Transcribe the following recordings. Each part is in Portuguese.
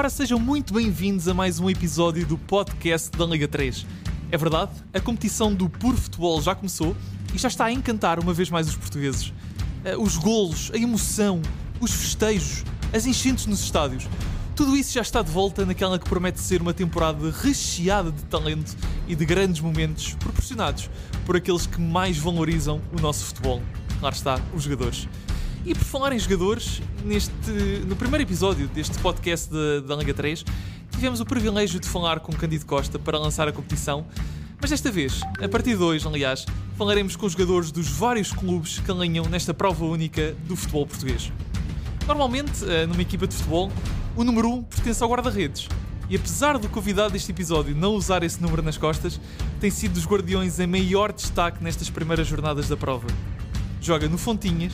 Ora, sejam muito bem-vindos a mais um episódio do podcast da Liga 3. É verdade, a competição do Puro Futebol já começou e já está a encantar uma vez mais os portugueses. Eh, Os golos, a emoção, os festejos, as enchentes nos estádios. Tudo isso já está de volta naquela que promete ser uma temporada recheada de talento e de grandes momentos proporcionados por aqueles que mais valorizam o nosso futebol. Lá está, os jogadores. E por falar em jogadores, neste, no primeiro episódio deste podcast da, da Liga 3, tivemos o privilégio de falar com Cândido Costa para lançar a competição, mas desta vez, a partir de hoje, aliás, falaremos com os jogadores dos vários clubes que alinham nesta prova única do futebol português. Normalmente, eh, numa equipa de futebol, o número 1 pertence ao guarda-redes. E apesar do convidado deste episódio não usar esse número nas costas, tem sido dos guardiões em maior destaque nestas primeiras jornadas da prova. Joga no Fontinhas,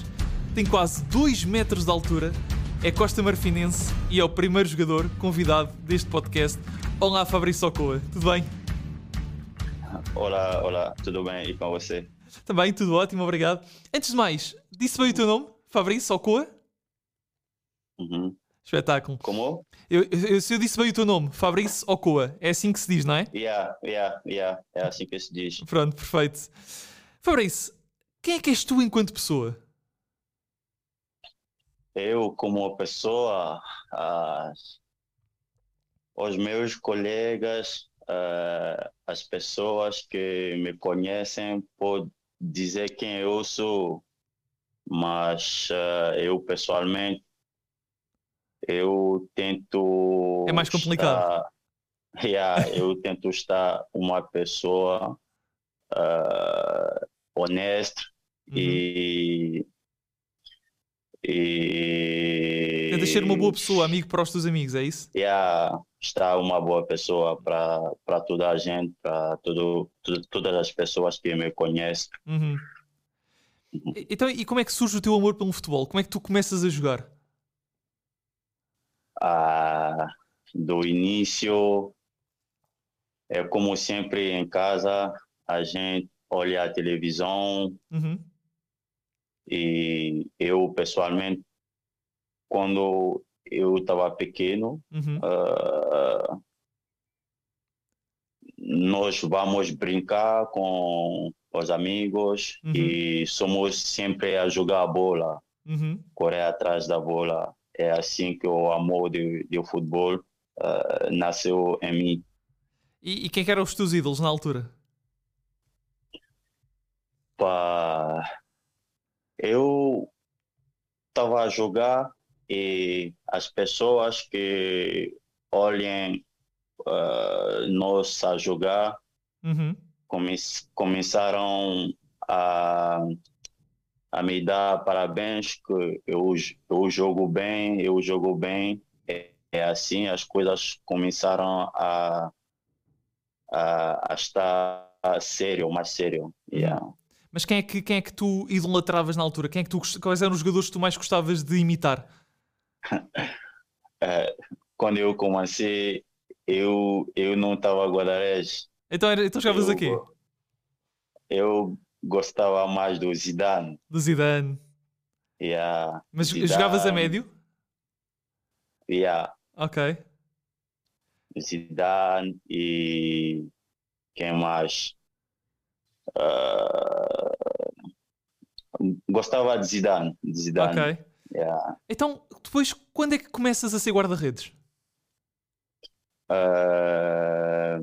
tem quase 2 metros de altura, é Costa Marfinense e é o primeiro jogador convidado deste podcast. Olá, Fabrício Ocoa, tudo bem? Olá, olá, tudo bem? E com você? Também, tudo ótimo, obrigado. Antes de mais, disse bem o teu nome? Fabrício Ocoa? Uhum. Espetáculo. Como? Eu, eu, se eu disse bem o teu nome, Fabrício Ocoa, é assim que se diz, não é? Yeah, yeah, yeah. É assim que se diz. Pronto, perfeito. Fabrício, quem é que és tu enquanto pessoa? Eu, como pessoa, os meus colegas, ah, as pessoas que me conhecem podem dizer quem eu sou, mas ah, eu pessoalmente eu tento É mais complicado. estar- Yeah, eu tento estar uma pessoa ah, honesta Uhum. e e Tentas ser uma boa pessoa, amigo para os teus amigos, é isso? yeah, estar uma boa pessoa para para toda a gente para tudo, tudo todas as pessoas que me conhecem Uhum. Então, e como é que surge o teu amor pelo futebol? Como é que tu começas a jogar? ah, do início é como sempre em casa a gente olha a televisão Uhum. E eu pessoalmente quando eu estava pequeno Uhum. ah, nós vamos brincar com os amigos Uhum. e somos sempre a jogar bola, Uhum. correr atrás da bola. É assim que o amor de, de futebol ah, nasceu em mim. E, e quem que eram os teus ídolos na altura? Pá, eu estava a jogar e as pessoas que olhem ah, nós a jogar Uhum. come- começaram a, a me dar parabéns que eu, eu jogo bem, eu jogo bem. É, é assim, as coisas começaram a, a, a estar sério, mais sério. Yeah. Mas quem é, que, quem é que tu idolatravas na altura? Quem é que tu, quais eram os jogadores que tu mais gostavas de imitar? É, quando eu comecei, eu, eu não estava a. Então, era, então jogavas Eu- a quê? Eu gostava mais do Zidane. Do Zidane. Yeah. Mas Zidane. jogavas a médio? Yeah. Ok. Zidane e quem mais? Ah, gostava de Zidane. De Zidane. Ok. Yeah. Então, depois, quando é que começas a ser guarda-redes? Ah,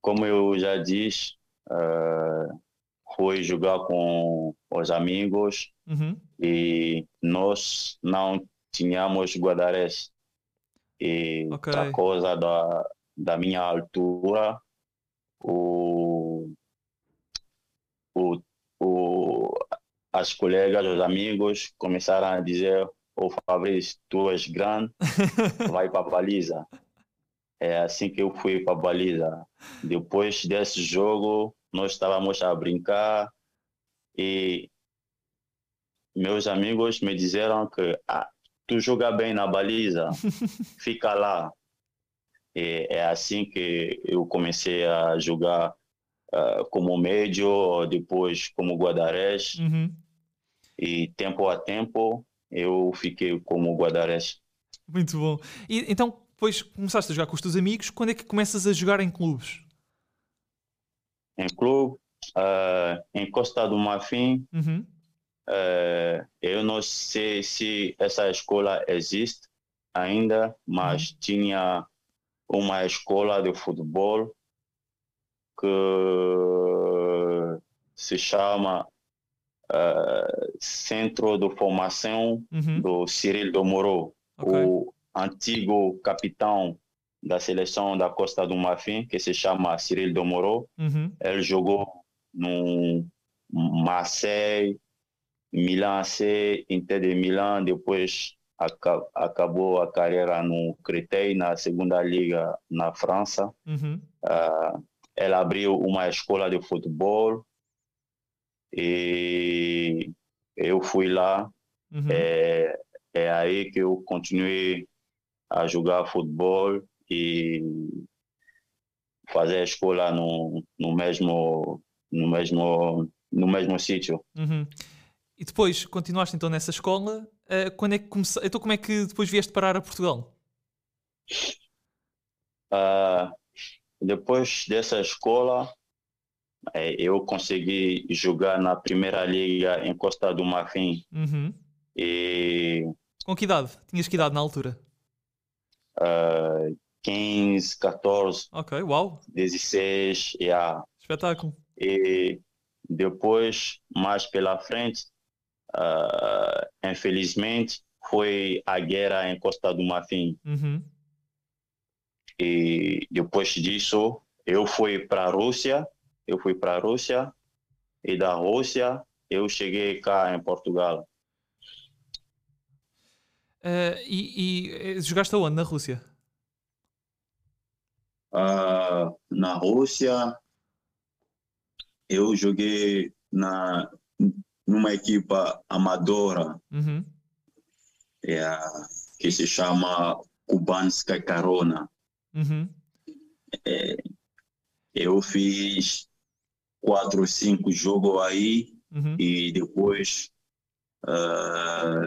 como eu já disse, ah, fui jogar com os amigos Uhum. e nós não tínhamos guarda-redes. E Ok. por causa da, da minha altura, o, o, o, as colegas, os amigos começaram a dizer: Ô Fabrício, tu és grande, vai para a baliza. É assim que eu fui para a baliza. Depois desse jogo, nós estávamos a brincar e meus amigos me disseram que ah, tu joga bem na baliza, fica lá. E é assim que eu comecei a jogar ah, como médio, depois como guarda-redes, Uhum. e tempo a tempo eu fiquei como guarda-redes. Muito bom. E, então, depois começaste a jogar com os teus amigos. Quando é que começas a jogar em clubes? Em clube, uh, em Costa do Marfim, Uhum. uh, eu não sei se essa escola existe ainda, mas tinha uma escola de futebol que se chama uh, Centro de Formação Uhum. do Cyril do Moro, Ok. o antigo capitão da seleção da Costa do Marfim, que se chama Cyril do Moro. Uhum. Ele jogou no Marseille, Milan AC, Inter de Milan, depois acabou a carreira no Créteil, na segunda liga na França. Uhum. Ah, ela abriu uma escola de futebol e eu fui lá. Uhum. É, é aí que eu continuei a jogar futebol e fazer escola no, no mesmo no mesmo no mesmo sítio. Uhum. E depois continuaste então nessa escola. Eh, quando é que comece... Então, como é que depois vieste parar a Portugal? Ah, depois dessa escola, eh, eu consegui jogar na primeira liga em Costa do Marfim Uhum. e Com que idade? Tinhas que idade na altura? ah, 15, 14, Ok, uau, 16, yeah. espetáculo. e depois, mais pela frente, ah, infelizmente, foi a guerra em Costa do Marfim. Uhum. E depois disso, eu fui para a Rússia, eu fui para a Rússia, e da Rússia eu cheguei cá em Portugal. Eh, e, e, eh, jogaste aonde na Rússia? Ah, na Rússia, eu joguei na, numa equipa amadora Uhum. é, que se chama Kubanska Corona. Uhum. Eu fiz quatro, cinco jogos aí Uhum. e depois ah,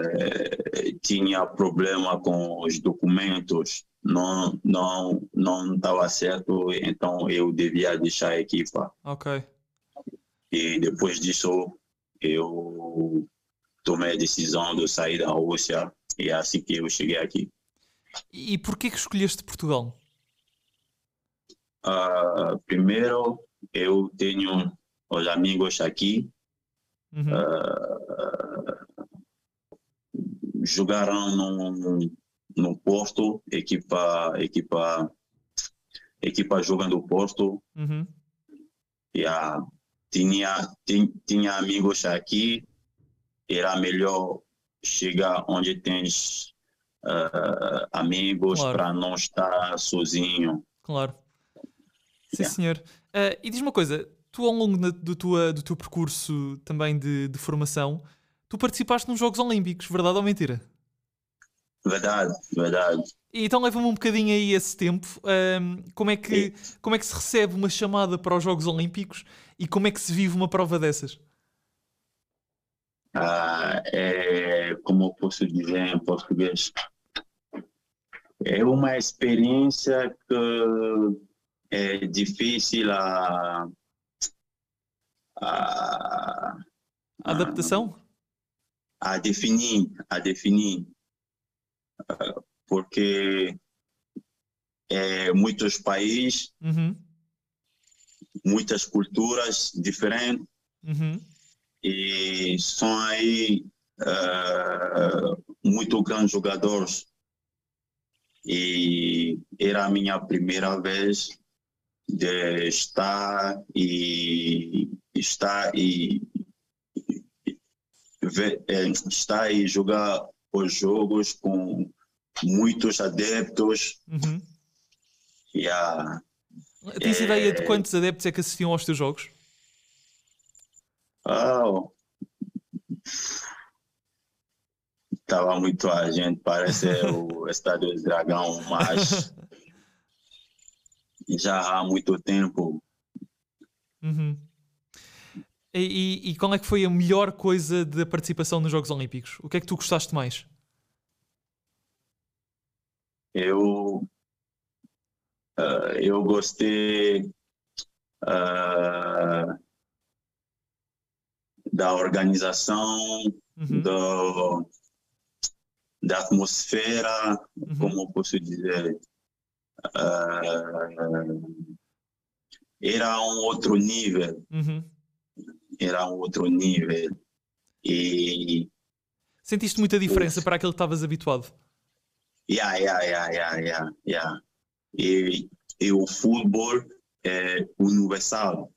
tinha problema com os documentos, não não não estava certo, então eu devia deixar a equipa. Ok. E depois disso eu tomei a decisão de sair da Rússia e é assim que eu cheguei aqui. E, e porquê que escolheste Portugal? Ah, primeiro, eu tenho os amigos aqui, Uhum. jogaram no, no Porto, equipa, equipa, equipa jogando no Porto, Uhum. e a, tinha, tin- tinha amigos aqui, era melhor chegar onde tens ah, amigos Claro. para não estar sozinho. Claro. Sim, Yeah. senhor. Eh, e diz uma coisa: tu, ao longo da- do, tua, do teu percurso também de, de formação, tu participaste nos Jogos Olímpicos, verdade ou mentira? Verdade, verdade. E então leva-me um bocadinho aí esse tempo. ahm, como, é que, como é que se recebe uma chamada para os Jogos Olímpicos e como é que se vive uma prova dessas? Ah, é, como eu posso dizer em português, é uma experiência que é difícil a, a, A adaptação? a definir, a definir, porque é muitos países, Uhum, muitas culturas diferentes uhum, e são aí ah, muito grandes jogadores. E era a minha primeira vez de estar e estar e ver, eh, estar e jogar os jogos com muitos adeptos uhum. e a Tens É. ideia de quantos adeptos é que assistiam aos teus jogos? Ah, Estava muito a gente, parece o Estádio do Dragão, mas já há muito tempo. Uhum. E, e- e qual é que foi a melhor coisa da participação nos Jogos Olímpicos? O que é que tu gostaste mais? eu uh, eu gostei uh, da organização, uhum. do, da atmosfera, uhum. como posso dizer, uh, era um outro nível, uhum. era um outro nível e sentiste muita diferença para aquilo que estavas habituado? Yeah, yeah, yeah, yeah, yeah, yeah. E, e o futebol é universal.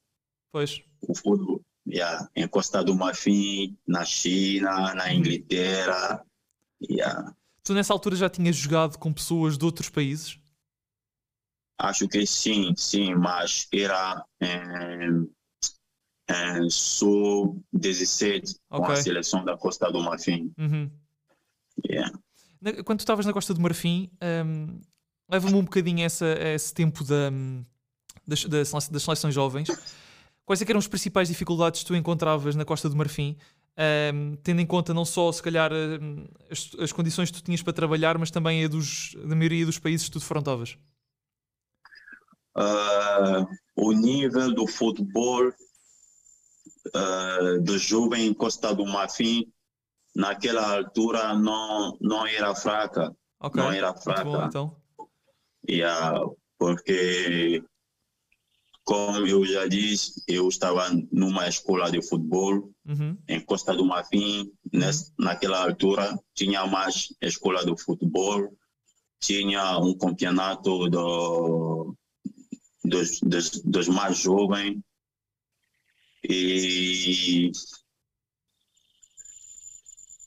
Pois. O futebol, yeah, em Costa do Marfim, na China, na uhum. Inglaterra, yeah. Tu nessa altura já tinhas jogado com pessoas de outros países? Acho que sim, sim, mas era em, em sub-17 okay. com a seleção da Costa do Marfim. Uhum. Yeah. Quando tu estavas na Costa do Marfim, um, leva-me um bocadinho a, essa, a esse tempo da, das, das, das seleções jovens. Quais é eram as principais dificuldades que tu encontravas na Costa do Marfim, um, tendo em conta não só, se calhar, as, as, condições que tu tinhas para trabalhar, mas também a dos, da maioria dos países que tu defrontavas? Uh, o nível do futebol uh, do jovem Costa do Marfim naquela altura não não era fraca okay. não era fraca bom, então. Yeah, porque como eu já disse eu estava numa escola de futebol uhum. em Costa do Marfim uhum. naquela altura tinha mais escola de futebol tinha um campeonato do, dos, dos, dos mais jovens e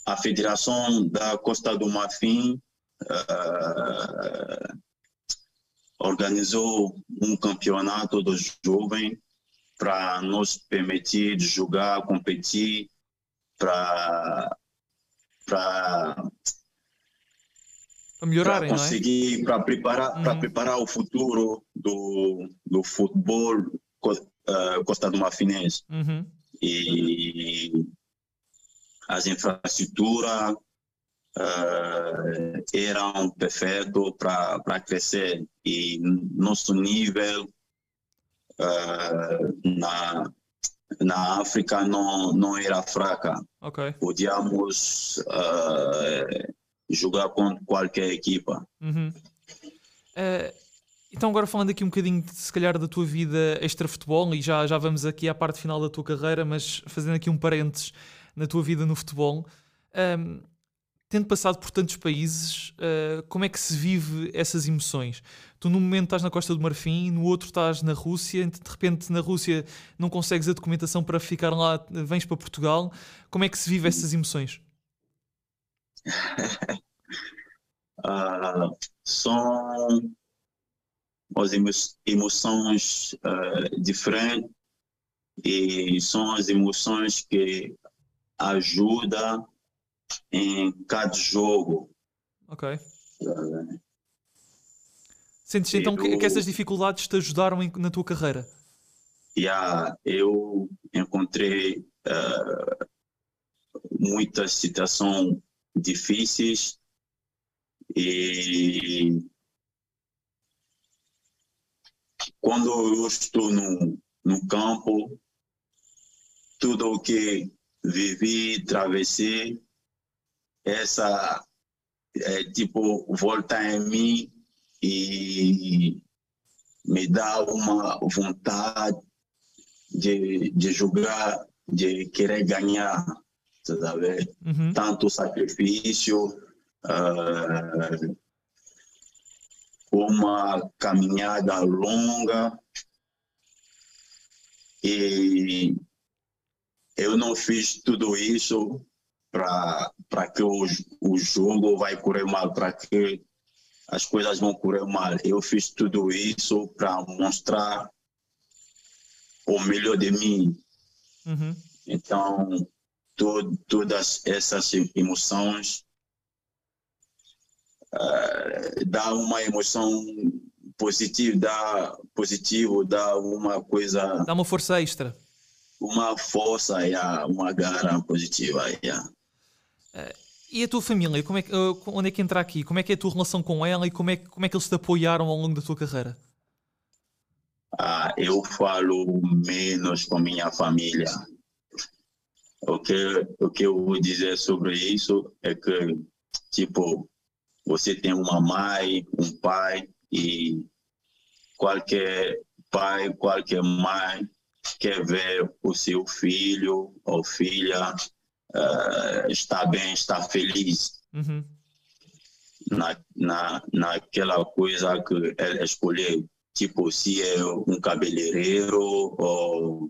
a Federação da Costa do Marfim uh, organizou um campeonato dos jovens para nos permitir jogar, competir, para para melhorar, conseguir, é? para preparar, uhum. para preparar o futuro do, do futebol uh, Costa do Marfinense. Uhum. E as infraestruturas uh, eram perfeitas para crescer e nosso nível uh, na na África não não era fraca. Okay. Podíamos uh, jogar contra qualquer equipa. Uhum. então agora falando aqui um bocadinho se calhar da tua vida extra futebol e já já vamos aqui à parte final da tua carreira, mas fazendo aqui um parênteses na tua vida no futebol. Um, tendo passado por tantos países, uh, como é que se vive essas emoções? Tu, num momento, estás na Costa do Marfim, no outro, estás na Rússia, de repente, na Rússia, não consegues a documentação para ficar lá, vens para Portugal. Como é que se vive essas emoções? uh, são as emo emoções uh, diferentes e são as emoções que ajuda em cada jogo. Ok. Sentes então eu, que, essas dificuldades te ajudaram em, na tua carreira? Yeah, eu encontrei uh, muitas situações difíceis e quando eu estou no, no campo, tudo o que vivi, travessei, essa é, tipo volta em mim e me dá uma vontade de, de jogar, de querer ganhar, sabe? Uhum. Tanto sacrifício, uh, uma caminhada longa e eu não fiz tudo isso para que o, o jogo vai correr mal, para que as coisas vão correr mal. Eu fiz tudo isso para mostrar o melhor de mim. Uhum. Então, to, todas essas emoções uh, dá uma emoção positiva, dá positivo, dá uma coisa. Dá uma força extra uma força, yeah, uma garra positiva. Yeah. Uh, E a tua família, como é que, uh, onde é que entra aqui? Como é que é a tua relação com ela e como é, como é que eles te apoiaram ao longo da tua carreira? Ah, eu falo menos com minha família. O que, o que eu vou dizer sobre isso é que, tipo, você tem uma mãe, um pai e qualquer pai, qualquer mãe quer ver o seu filho ou filha uh, está bem, está feliz uhum. na, na, naquela coisa que ela escolheu. Tipo, se é um cabeleireiro ou.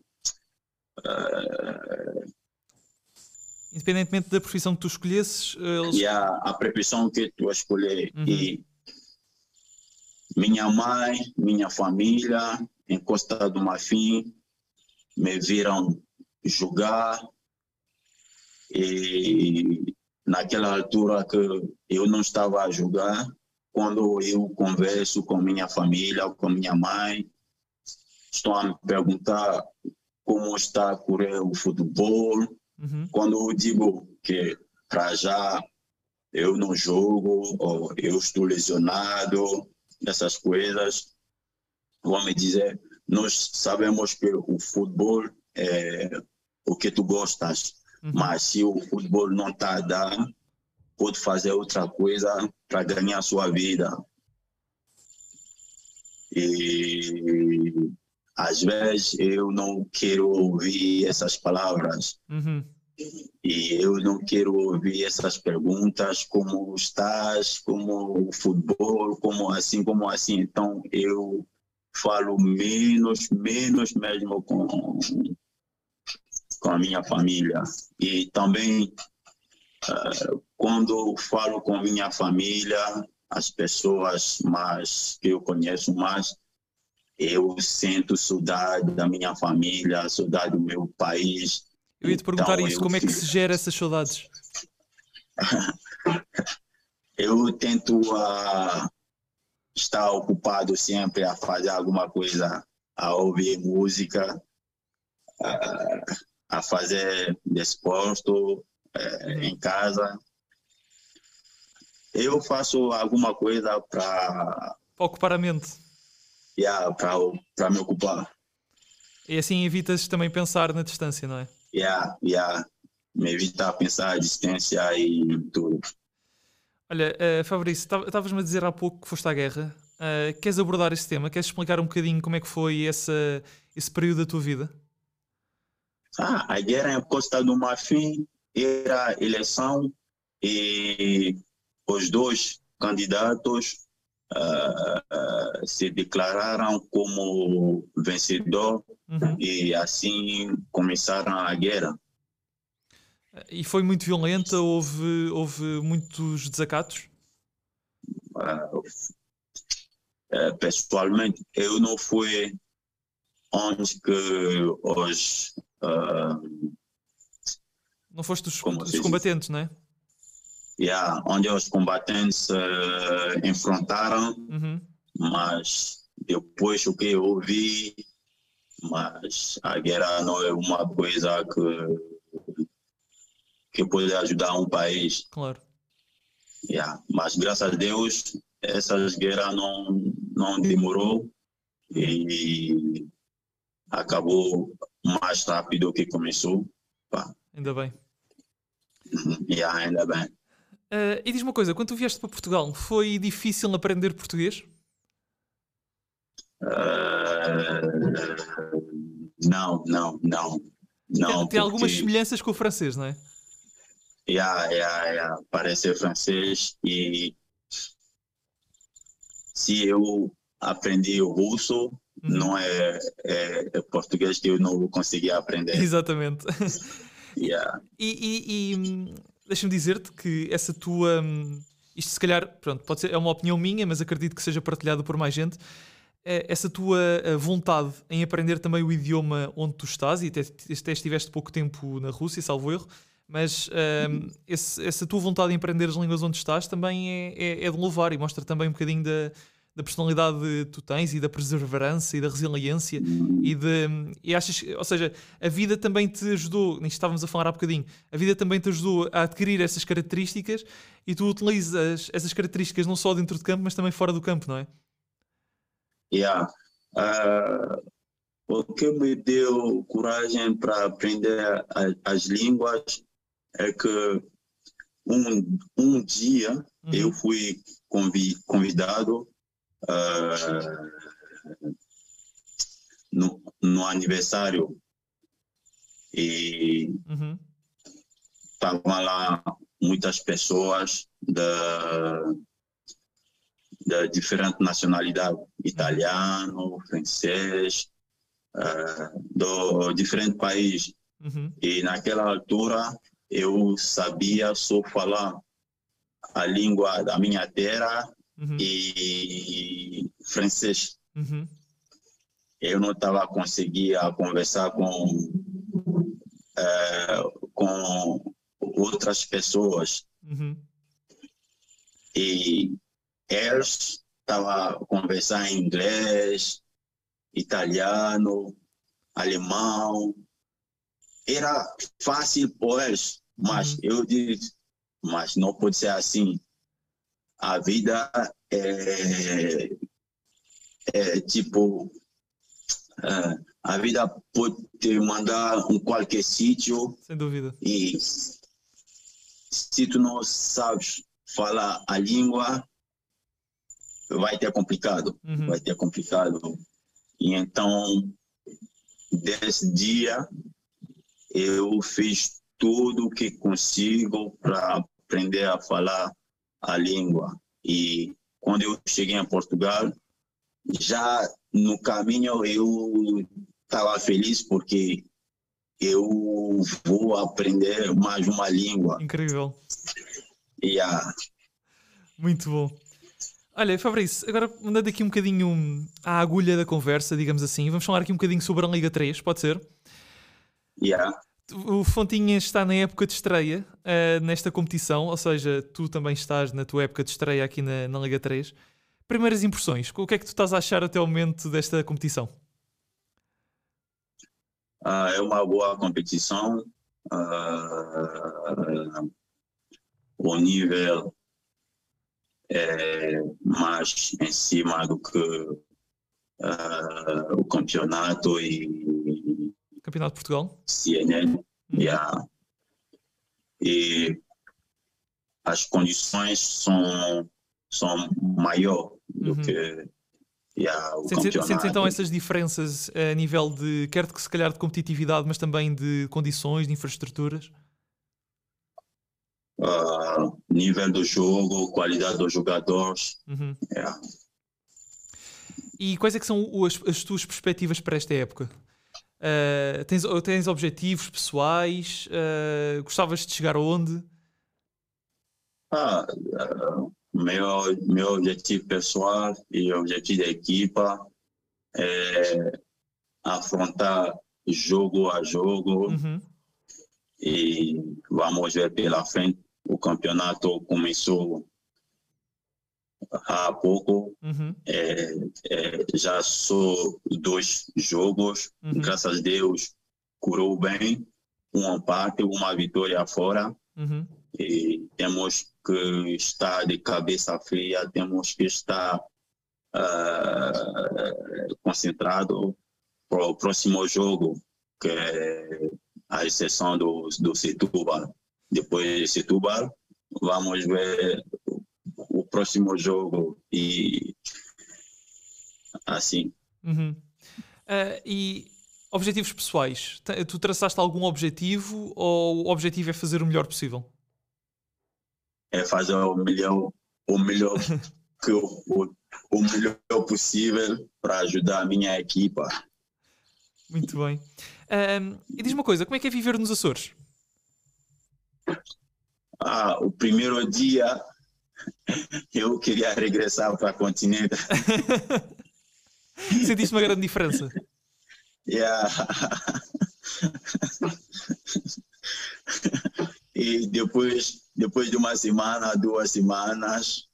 Uh, Independentemente da profissão que tu escolhesses. Eles... E a, a profissão que tu escolher. Uhum. E minha mãe, minha família, em Costa do Marfim, me viram jogar e naquela altura que eu não estava a jogar, quando eu converso com minha família, com minha mãe, estão a me perguntar como está a correr o futebol. Uhum. Quando eu digo que para já eu não jogo, ou eu estou lesionado, essas coisas, vão me dizer, nós sabemos que o futebol é o que tu gostas, Uhum. Mas se o futebol não está dar, pode fazer outra coisa para ganhar a sua vida. E às vezes eu não quero ouvir essas palavras. Uhum. E eu não quero ouvir essas perguntas, como estás, como o futebol, como assim, como assim. Então eu falo menos, menos mesmo com, com a minha família. E também, uh, quando falo com minha família, as pessoas mais que eu conheço mais, eu sinto saudade da minha família, saudade do meu país. Eu ia te perguntar então, isso, como é que se gera essas saudades? eu tento uh, estar ocupado sempre a fazer alguma coisa, a ouvir música, uh, a fazer desporto é, em casa. Eu faço alguma coisa para ocupar a mente. Yeah, para me ocupar. E assim evitas também pensar na distância, não é? Yeah, yeah. Me evita pensar a distância e tudo. Olha, uh, Fabrício, estavas-me a dizer há pouco que foste à guerra. Uh, queres abordar esse tema? Queres explicar um bocadinho como é que foi essa, esse período da tua vida? Ah, a guerra em Costa do Marfim era eleição e os dois candidatos uh, se declararam como vencedor uhum. e assim começaram a guerra. E foi muito violenta? Houve, houve muitos desacatos? Uh, uh, pessoalmente, eu não fui onde que os Uh, não foste dos, dos combatentes, não é? Yeah, onde os combatentes uh, enfrentaram, uhum. mas depois o que eu ouvi, mas a guerra não é uma coisa que, que pode ajudar um país. Claro. Yeah, mas graças a Deus, essas guerras não, não demorou e acabou mais rápido que começou. Pá. Ainda bem. yeah, ainda bem. Uh, e diz uma coisa, quando tu vieste para Portugal, foi difícil aprender português? Uh, não, não, não. não tem, tem algumas semelhanças com o francês, não é? Yeah, yeah, yeah. Parece francês e se eu aprendi o russo, Uhum. Não é, é, é, português que eu não consegui aprender. Exatamente. Yeah. E, e, e hum, deixa-me dizer-te que essa tua. Hum, isto se calhar, pronto, pode ser, é uma opinião minha, mas acredito que seja partilhada por mais gente. É, essa tua vontade em aprender também o idioma onde tu estás, e até, até estiveste pouco tempo na Rússia, salvo erro, mas um, esse, essa tua vontade em aprender as línguas onde estás também é, é, é de louvar e mostra também um bocadinho da, da personalidade que tu tens e da perseverança e da resiliência e de e achas, ou seja, a vida também te ajudou, nisto estávamos a falar há bocadinho, a vida também te ajudou a adquirir essas características e tu utilizas essas características não só dentro de campo, mas também fora do campo, não é? Yeah. Uh, o que me deu coragem para aprender as línguas é que um, um dia uhum. eu fui convi, convidado uh, no, no aniversário e estavam uhum. lá muitas pessoas da, da diferente nacionalidade, italiano, francês, uh, do diferente país. Uhum. E naquela altura eu sabia só falar a língua da minha terra uhum. e francês. Uhum. Eu não estava conseguindo conversar com, uh, com outras pessoas. Uhum. E eles estavam conversando em inglês, italiano, alemão. Era fácil para eles, mas uhum. eu disse, mas não pode ser assim. A vida é, é tipo, é, a vida pode te mandar em qualquer sítio. Sem dúvida. E se tu não sabes falar a língua, vai ter complicado. Uhum. Vai ter complicado. E então, desse dia, eu fiz tudo o que consigo para aprender a falar a língua. E quando eu cheguei em Portugal, já no caminho eu estava feliz porque eu vou aprender mais uma língua. Incrível. Yeah. Muito bom. Olha, Fabrício, agora mandando aqui um bocadinho à agulha da conversa, digamos assim, vamos falar aqui um bocadinho sobre a Liga 3, pode ser? Yeah. O Fontinhas está na época de estreia uh, nesta competição, ou seja, tu também estás na tua época de estreia aqui na, na Liga 3. Primeiras impressões, o que é que tu estás a achar até o momento desta competição? Uh, é uma boa competição. Uh, o nível é mais em cima do que uh, o campeonato e Campeonato de Portugal CNN uhum. yeah. e as condições são são maior do uhum. que yeah, o sentes, campeonato. Sentes então essas diferenças a nível de quer que se calhar de competitividade mas também de condições de infraestruturas uh, nível do jogo, qualidade dos jogadores. Uhum. Yeah. E quais é que são as, as tuas perspectivas para esta época? Uh, tens, tens objetivos pessoais? Uh, gostavas de chegar aonde? Ah, uh, meu, meu objetivo pessoal e objetivo da equipa é afrontar jogo a jogo uhum. e vamos ver pela frente o campeonato começou há pouco. Uhum. É, é, já sou dois jogos, uhum. graças a Deus, curou bem. Um empate, uma vitória fora. Uhum. E temos que estar de cabeça fria, temos que estar uh, concentrado para o próximo jogo, que é a exceção do, do Setúbal. Depois de Setúbal, vamos ver próximo jogo e assim. Uhum. Uh, e objetivos pessoais? Tu traçaste algum objetivo ou o objetivo é fazer o melhor possível? É fazer o melhor, o melhor que o, o melhor possível para ajudar a minha equipa. Muito bem. Um, e diz uma coisa, como é que é viver nos Açores? Ah, o primeiro dia eu queria regressar para o continente. Sentiste uma grande diferença? Yeah. e depois, depois de uma semana, duas semanas,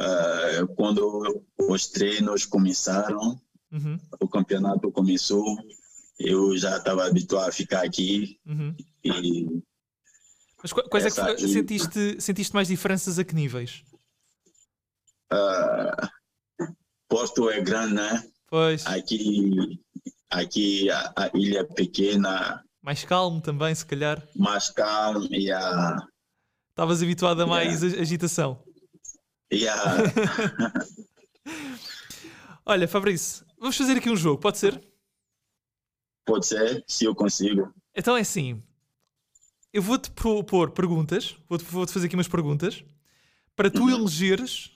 uh, quando os treinos começaram, Uhum, o campeonato começou, eu já estava habituado a ficar aqui uhum. e Mas qu- quais é que sentiste, sentiste mais diferenças a que níveis? uh, Porto é grande, né? Pois, Aqui, aqui a, a ilha é pequena, mais calmo também, se calhar. mais calma e a, Estavas habituado a mais ag- agitação. a Olha, Fabrício, vamos fazer aqui um jogo, pode ser? pode ser, se eu consigo. Então é assim, eu vou-te propor perguntas, vou-te vou-te fazer aqui umas perguntas, para tu elegeres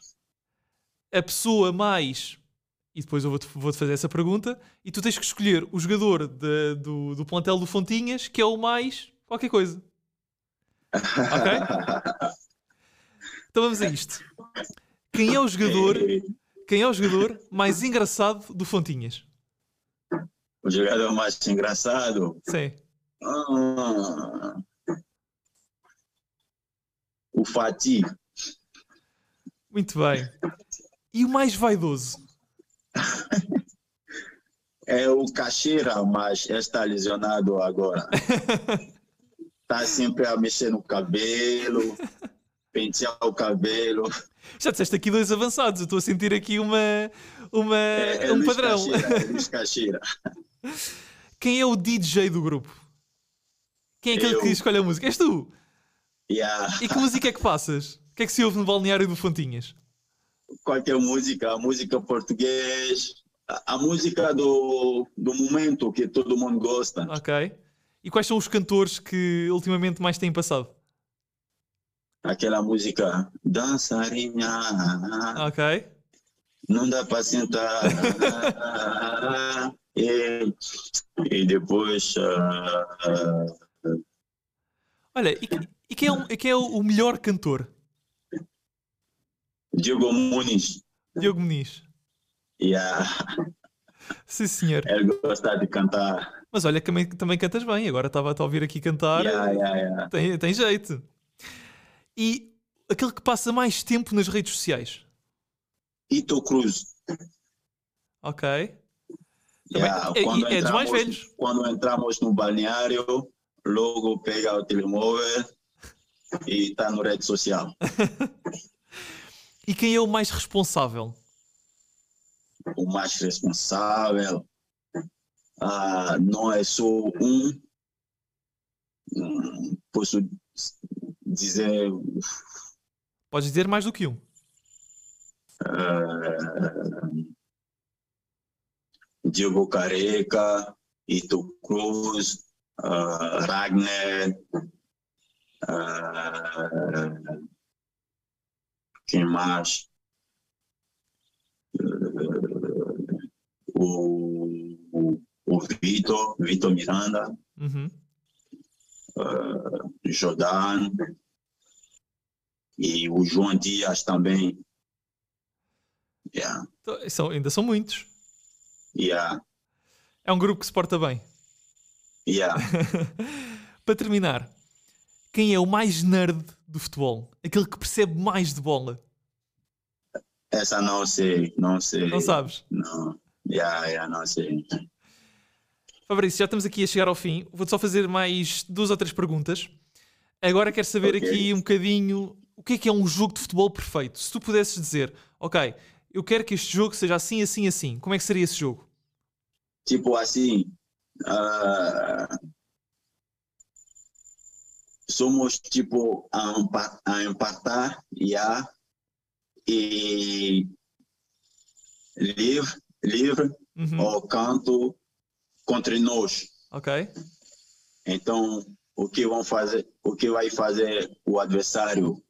a pessoa mais. E depois eu vou-te vou-te fazer essa pergunta, e tu tens que escolher o jogador de- do, do plantel do Fontinhas que é o mais qualquer coisa. Ok? Então vamos a isto. Quem é o jogador, quem é o jogador mais engraçado do Fontinhas? O jogador mais engraçado. Sim. Ah, o Fatih. Muito bem. E o mais vaidoso? É o Caixeira, mas está lesionado agora. Está sempre a mexer no cabelo, pentear o cabelo. Já disseste aqui dois avançados, eu estou a sentir aqui uma, uma, É, é um Luís padrão. Caixeira, é Luís. Quem é o DJ do grupo? Quem é aquele Eu. que escolhe a música? És tu! E a, E que música é que passas? O que é que se ouve no balneário do Fontinhas? qualquer música, a música português, a, a música do, do momento que todo mundo gosta. Ok. E quais são os cantores que ultimamente mais têm passado? Aquela música dançarinha, Ok. não dá para sentar. e, e depois ah, ah, Olha, e, e quem, é o, e quem é o melhor cantor? Diego Muniz. Diogo Muniz. A, Sim, senhor. ele gosta de cantar. Mas olha, também, também cantas bem. Agora estava a ouvir aqui cantar. Yeah, yeah, yeah. Tem, tem jeito. E aquele que passa mais tempo nas redes sociais? Ito Cruz. Ok. Também- Yeah, é- é dos mais velhos. Quando entramos no balneário, logo pega o telemóvel e está no rede social. E quem é o mais responsável? O mais responsável ah, não é só um, hum, posso dizer, Podes dizer mais do que um. ah, Diego Careca, Ito Cruz, ah, Ragnar, ah, quem mais? Ah, o, o, o Vitor, Vitor Miranda, Uhum. ah, Jordan e o João Dias também. Yeah, Então, são- ainda são muitos. yeah, É um grupo que se porta bem. yeah. Para terminar, quem é o mais nerd do futebol? Aquele que percebe mais de bola? Essa não sei, não sei. Não sabes? Não, yeah, yeah, não sei. Fabrício, já estamos aqui a chegar ao fim. Vou-te só fazer mais duas ou três perguntas. Agora quero saber Ok. aqui um bocadinho o que é que é um jogo de futebol perfeito. Se tu pudesses dizer, ok, eu quero que este jogo seja assim, assim, assim, como é que seria esse jogo? Tipo assim, ah, somos tipo a, empa- a empatar yeah, e livre, livre Uhum, ao canto contra nós. Ok. Então, o que vão fazer, o que vai fazer o adversário?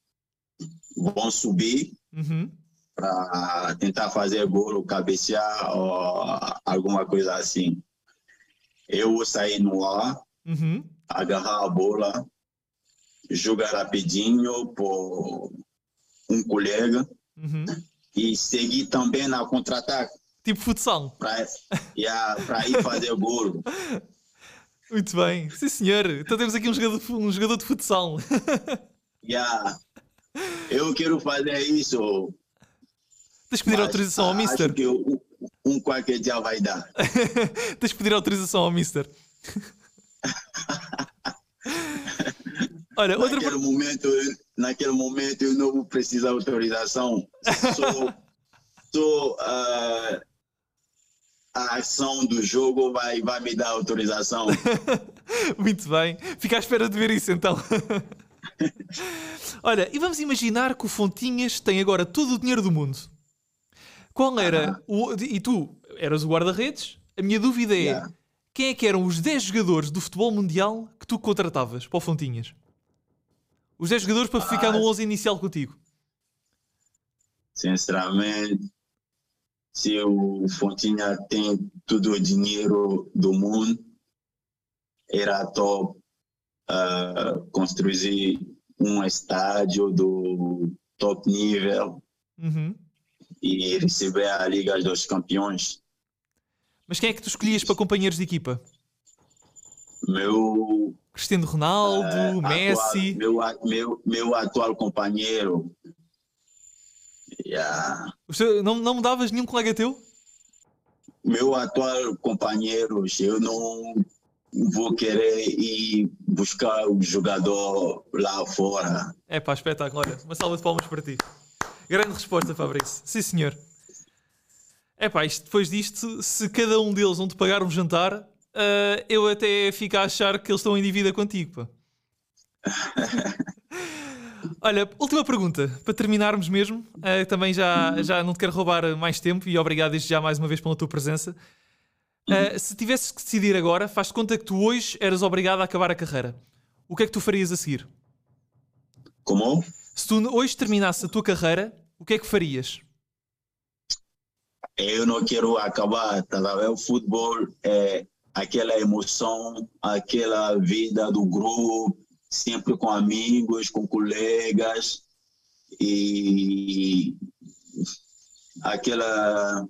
Vão subir Uhum, para tentar fazer gol, cabecear ou alguma coisa assim. Eu vou sair no ar, uhum, agarrar a bola, jogar rapidinho por um colega uhum. e seguir também na contra-ataque Tipo futsal. para ir fazer gol. Muito bem. Sim, senhor. Então temos aqui um jogador, um jogador de futsal. Yeah. Eu quero fazer isso Tens de pedir Mas, autorização ao Mister. Que um, um qualquer dia vai dar. Tens de pedir autorização ao Mister. Olha, outra Naquele momento, eu- naquele momento eu não vou precisar de autorização. Só, só ah, a ação do jogo vai, vai me dar autorização. Muito bem. Fica à espera de ver isso então. Olha, e vamos imaginar que o Fontinhas tem agora todo o dinheiro do mundo. Qual era o. E tu eras o guarda-redes? A minha dúvida é: Yeah. quem é que eram os 10 jogadores do futebol mundial que tu contratavas para o Fontinhas? Os 10 jogadores para ficar no 11 inicial contigo. Sinceramente, se o Fontinha tem todo o dinheiro do mundo, era top ah, construir um estádio do top nível Uhum. e receber a Liga dos Campeões. Mas quem é que tu escolhias para companheiros de equipa? Meu, Cristiano Ronaldo, ah, Messi. atual, meu, meu, meu atual companheiro. Yeah. Não, não mudavas nenhum colega teu? meu atual companheiro, eu não vou querer ir buscar o jogador lá fora. É pá, espetáculo. Olha, uma salva de palmas para ti. Grande resposta, Fabrício. Sim, senhor. É pá, depois disto, se cada um deles não te pagar um jantar, ah, eu até fico a achar que eles estão em dívida contigo, pá. Olha, última pergunta, para terminarmos mesmo. Ah, também já, já não te quero roubar mais tempo e obrigado desde já mais uma vez pela tua presença. Ah, se tivesses que decidir agora, faz de conta que tu hoje eras obrigado a acabar a carreira. O que é que tu farias a seguir? Como? Se tu hoje terminasses a tua carreira, o que é que farias? Eu não quero acabar, tá? O futebol é aquela emoção, aquela vida do grupo, sempre com amigos, com colegas e aquela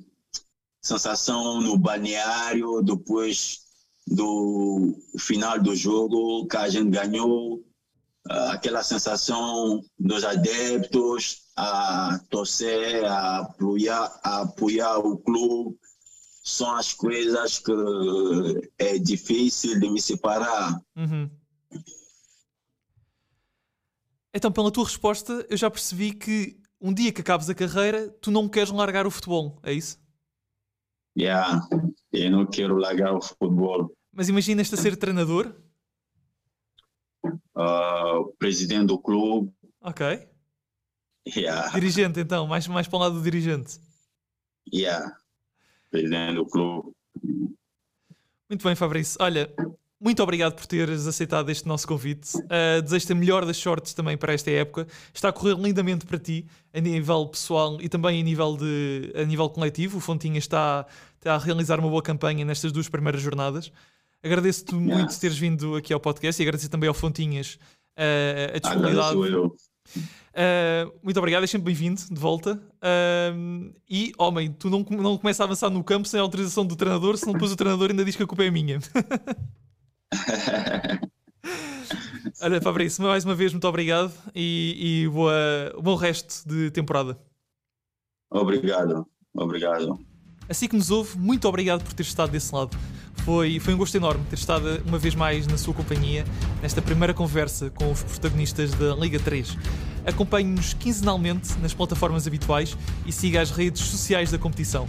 sensação no balneário depois do final do jogo que a gente ganhou, ah, aquela sensação dos adeptos a torcer, a apoiar, a apoiar o clube, são as coisas que é difícil de me separar. Uhum. Então, pela tua resposta, eu já percebi que um dia que acabes a carreira, tu não queres largar o futebol, é isso? Yeah, eu não quero largar o futebol. Mas imaginas-te a ser treinador? Ah, presidente do clube, Ok. yeah, Dirigente, então, mais, mais para o lado do dirigente. yeah, presidente do clube. Muito bem, Fabrício. Olha, muito obrigado por teres aceitado este nosso convite. Uh, Desejo-te a melhor das sortes também para esta época. Está a correr lindamente para ti, a nível pessoal e também a nível, de, a nível coletivo. O Fontinha está, está a realizar uma boa campanha nestas duas primeiras jornadas. Agradeço-te muito teres vindo aqui ao podcast e agradeço também ao Fontinhas uh, a disponibilidade. Agradeço eu. Uh, muito obrigado, é sempre bem-vindo de volta. Uh, e, homem, tu não, não começa a avançar no campo sem a autorização do treinador, senão depois o treinador ainda diz que a culpa é minha. Olha, Fabrício, mais uma vez, muito obrigado e, e boa, bom resto de temporada. Obrigado, obrigado. Assim que nos ouve, muito obrigado por ter estado desse lado. Foi, foi um gosto enorme ter estado uma vez mais na sua companhia nesta primeira conversa com os protagonistas da Liga 3. Acompanhe-nos quinzenalmente nas plataformas habituais e siga as redes sociais da competição.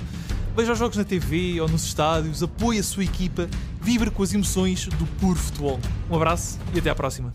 Veja os jogos na TV ou nos estádios, apoie a sua equipa, vibre com as emoções do puro futebol. Um abraço e até à próxima.